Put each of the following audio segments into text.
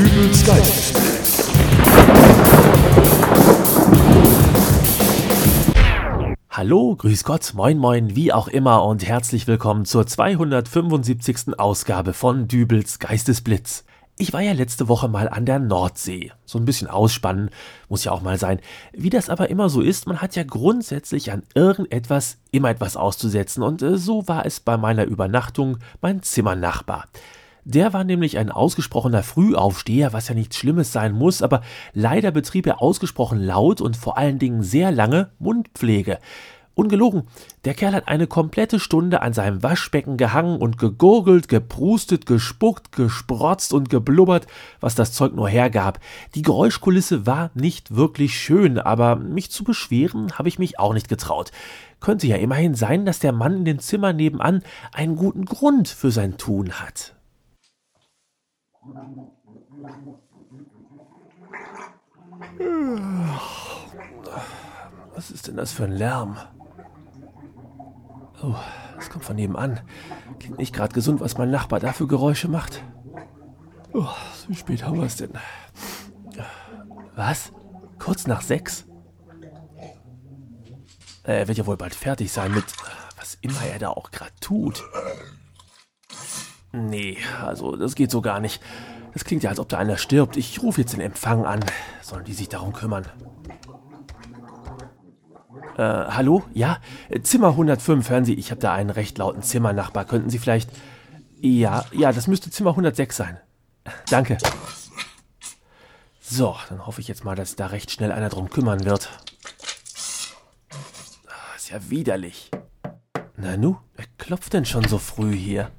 Dübels Geistesblitz. Hallo, grüß Gott, moin moin, wie auch immer und herzlich willkommen zur 275. Ausgabe von Dübels Geistesblitz. Ich war ja letzte Woche mal an der Nordsee. So ein bisschen ausspannen, muss ja auch mal sein. Wie das aber immer so ist, man hat ja grundsätzlich an irgendetwas immer etwas auszusetzen und äh, so war es bei meiner Übernachtung mein Zimmernachbar. Der war nämlich ein ausgesprochener Frühaufsteher, was ja nichts Schlimmes sein muss, aber leider betrieb er ausgesprochen laut und vor allen Dingen sehr lange Mundpflege. Ungelogen, der Kerl hat eine komplette Stunde an seinem Waschbecken gehangen und gegurgelt, geprustet, gespuckt, gesprotzt und geblubbert, was das Zeug nur hergab. Die Geräuschkulisse war nicht wirklich schön, aber mich zu beschweren habe ich mich auch nicht getraut. Könnte ja immerhin sein, dass der Mann in dem Zimmer nebenan einen guten Grund für sein Tun hat. Was ist denn das für ein Lärm? Oh, das kommt von nebenan. Klingt nicht gerade gesund, was mein Nachbar da für Geräusche macht. Oh, wie spät haben wir es denn? Was? Kurz nach sechs? Er wird ja wohl bald fertig sein mit was immer er da auch gerade tut. Nee, also das geht so gar nicht. Das klingt ja, als ob da einer stirbt. Ich rufe jetzt den Empfang an. Sollen die sich darum kümmern? Äh, hallo? Ja? Zimmer 105, hören Sie, ich habe da einen recht lauten Zimmernachbar. Könnten Sie vielleicht... Ja, ja, das müsste Zimmer 106 sein. Danke. So, dann hoffe ich jetzt mal, dass da recht schnell einer drum kümmern wird. Ah, ist ja widerlich. Na nu, wer klopft denn schon so früh hier?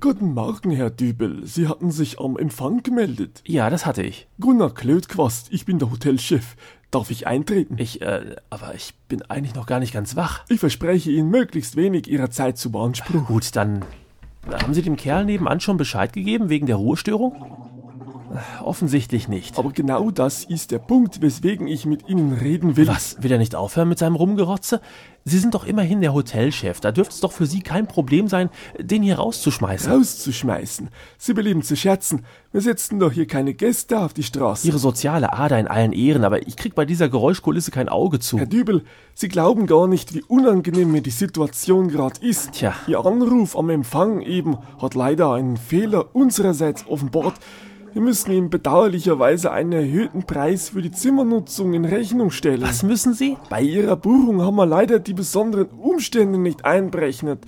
Guten Morgen, Herr Dübel. Sie hatten sich am Empfang gemeldet. Ja, das hatte ich. Gunnar Klötquast, ich bin der Hotelchef. Darf ich eintreten? Ich, äh, aber ich bin eigentlich noch gar nicht ganz wach. Ich verspreche Ihnen möglichst wenig Ihrer Zeit zu beanspruchen. Gut, dann haben Sie dem Kerl nebenan schon Bescheid gegeben wegen der Ruhestörung? Offensichtlich nicht. Aber genau das ist der Punkt, weswegen ich mit Ihnen reden will. Was? Will er nicht aufhören mit seinem Rumgerotze? Sie sind doch immerhin der Hotelchef. Da dürfte es doch für Sie kein Problem sein, den hier rauszuschmeißen. Rauszuschmeißen? Sie belieben zu scherzen. Wir setzen doch hier keine Gäste auf die Straße. Ihre soziale Ader in allen Ehren, aber ich krieg bei dieser Geräuschkulisse kein Auge zu. Herr Dübel, Sie glauben gar nicht, wie unangenehm mir die Situation gerade ist. Tja. Ihr Anruf am Empfang eben hat leider einen Fehler unsererseits offenbart. Wir müssen ihm bedauerlicherweise einen erhöhten Preis für die Zimmernutzung in Rechnung stellen. Was müssen Sie? Bei Ihrer Buchung haben wir leider die besonderen Umstände nicht einberechnet.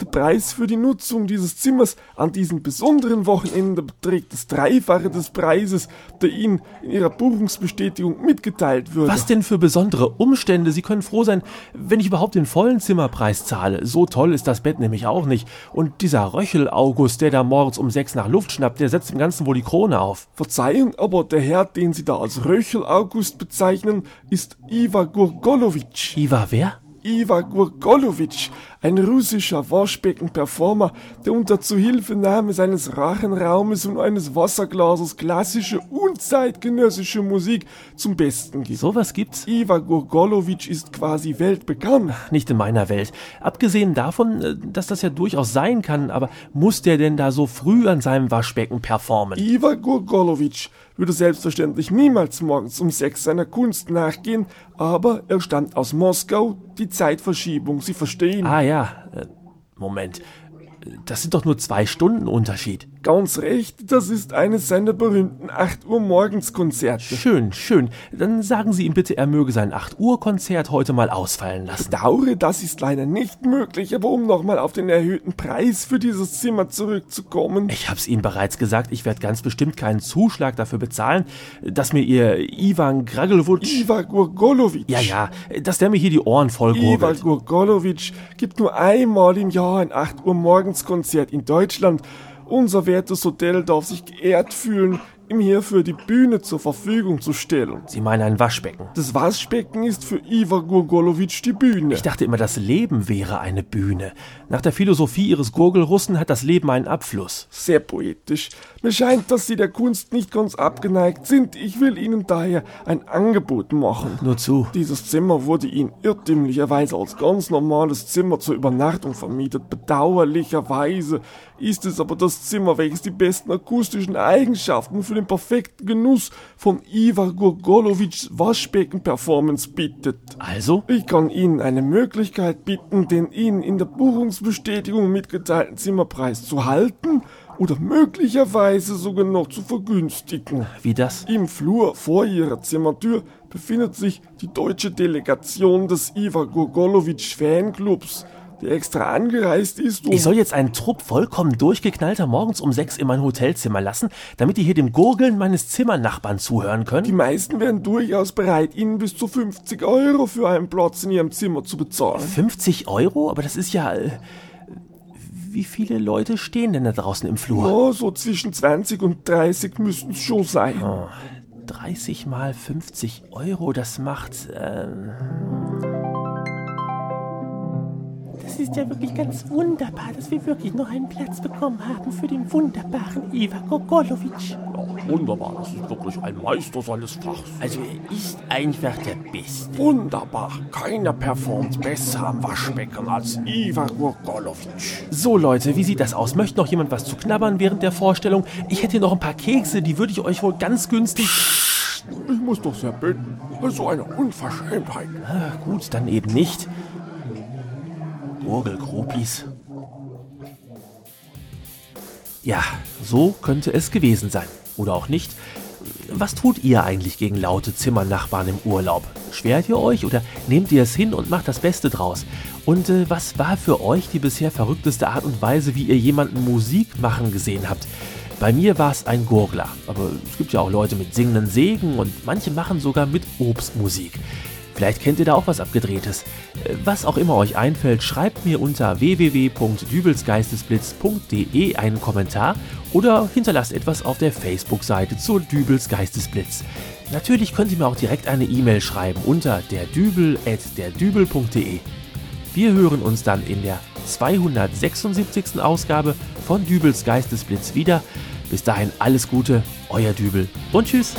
Der Preis für die Nutzung dieses Zimmers an diesem besonderen Wochenende beträgt das Dreifache des Preises, der Ihnen in Ihrer Buchungsbestätigung mitgeteilt würde. Was denn für besondere Umstände? Sie können froh sein, wenn ich überhaupt den vollen Zimmerpreis zahle. So toll ist das Bett nämlich auch nicht. Und dieser Röchel August, der da morgens um sechs nach Luft schnappt, der setzt dem Ganzen wohl die Krone auf. Verzeihung, aber der Herr, den Sie da als Röchel August bezeichnen, ist Iva Gurgolovic. Iva wer? Iva Gurgolovic, ein russischer Waschbecken-Performer, der unter Zuhilfenahme seines Rachenraumes und eines Wasserglases klassische und zeitgenössische Musik zum Besten gibt. Sowas gibt's? Iva Gurgolovic ist quasi weltbekannt. Nicht in meiner Welt. Abgesehen davon, äh, dass das ja durchaus sein kann, aber muss der denn da so früh an seinem Waschbecken performen? Iva Gurgolovic würde selbstverständlich niemals morgens um sechs seiner Kunst nachgehen, aber er stammt aus Moskau, die Zeitverschiebung, Sie verstehen. Ah ja, äh, Moment. Das sind doch nur zwei Stunden Unterschied. Ganz recht, das ist eines seiner berühmten 8 Uhr morgens Konzerte. Schön, schön. Dann sagen Sie ihm bitte, er möge sein 8 Uhr Konzert heute mal ausfallen lassen. Bedauere, das ist leider nicht möglich, aber um nochmal auf den erhöhten Preis für dieses Zimmer zurückzukommen. Ich hab's Ihnen bereits gesagt, ich werde ganz bestimmt keinen Zuschlag dafür bezahlen, dass mir Ihr Ivan Gragelwutsch... Iva Gurgolovic. Ja, ja, dass der mir hier die Ohren voll Iva gurgelt. Gurgolovic gibt nur einmal im Jahr ein 8 Uhr morgens Konzert in Deutschland. Unser wertes Hotel darf sich geehrt fühlen, ihm hierfür die Bühne zur Verfügung zu stellen. Sie meinen ein Waschbecken. Das Waschbecken ist für Iva Gurgolovic die Bühne. Ich dachte immer, das Leben wäre eine Bühne. Nach der Philosophie Ihres Gurgelrussen hat das Leben einen Abfluss. Sehr poetisch. Mir scheint, dass Sie der Kunst nicht ganz abgeneigt sind. Ich will Ihnen daher ein Angebot machen. Nur zu. Dieses Zimmer wurde Ihnen irrtümlicherweise als ganz normales Zimmer zur Übernachtung vermietet. Bedauerlicherweise ist es aber das Zimmer, welches die besten akustischen Eigenschaften für den perfekten Genuss von Ivar Gurgolovics Waschbecken-Performance bietet. Also? Ich kann Ihnen eine Möglichkeit bieten, den Ihnen in der Buchungsbestätigung mitgeteilten Zimmerpreis zu halten oder möglicherweise sogar noch zu vergünstigen. Wie das? Im Flur vor Ihrer Zimmertür befindet sich die deutsche Delegation des Ivar Gurgolovic Fanclubs, die extra angereist ist, um... Ich soll jetzt einen Trupp vollkommen durchgeknallter morgens um sechs in mein Hotelzimmer lassen, damit die hier dem Gurgeln meines Zimmernachbarn zuhören können? Die meisten wären durchaus bereit, Ihnen bis zu 50 Euro für einen Platz in Ihrem Zimmer zu bezahlen. 50 Euro? Aber das ist ja... Äh, wie viele Leute stehen denn da draußen im Flur? Oh, so zwischen 20 und 30 müssten es schon sein. Oh, 30 mal 50 Euro, das macht... Äh, Das ist ja wirklich ganz wunderbar, dass wir wirklich noch einen Platz bekommen haben für den wunderbaren Ivar Gogolovic. Wunderbar, das ist wirklich ein Meister seines Fachs. Also er ist einfach der Beste. Wunderbar, keiner performt besser am Waschbecken als Ivar Gurgolovic. So Leute, wie sieht das aus? Möchte noch jemand was zu knabbern während der Vorstellung? Ich hätte hier noch ein paar Kekse, die würde ich euch wohl ganz günstig... Ich muss doch sehr bitten. So eine Unverschämtheit. Ah, gut, dann eben nicht. Gurgelgropis. Ja, so könnte es gewesen sein. Oder auch nicht. Was tut ihr eigentlich gegen laute Zimmernachbarn im Urlaub? Schwert ihr euch oder nehmt ihr es hin und macht das Beste draus? Und äh, was war für euch die bisher verrückteste Art und Weise, wie ihr jemanden Musik machen gesehen habt? Bei mir war es ein Gurgler, aber es gibt ja auch Leute mit singenden Sägen und manche machen sogar mit Obstmusik. Vielleicht kennt ihr da auch was Abgedrehtes. Äh, Was auch immer euch einfällt, schreibt mir unter www.dübelsgeistesblitz.de einen Kommentar oder hinterlasst etwas auf der Facebook-Seite zur Dübels Geistesblitz. Natürlich könnt ihr mir auch direkt eine E-Mail schreiben unter derdübel.derdübel.de. Wir hören uns dann in der 276. Ausgabe von Dübels Geistesblitz wieder. Bis dahin alles Gute, euer Dübel und tschüss.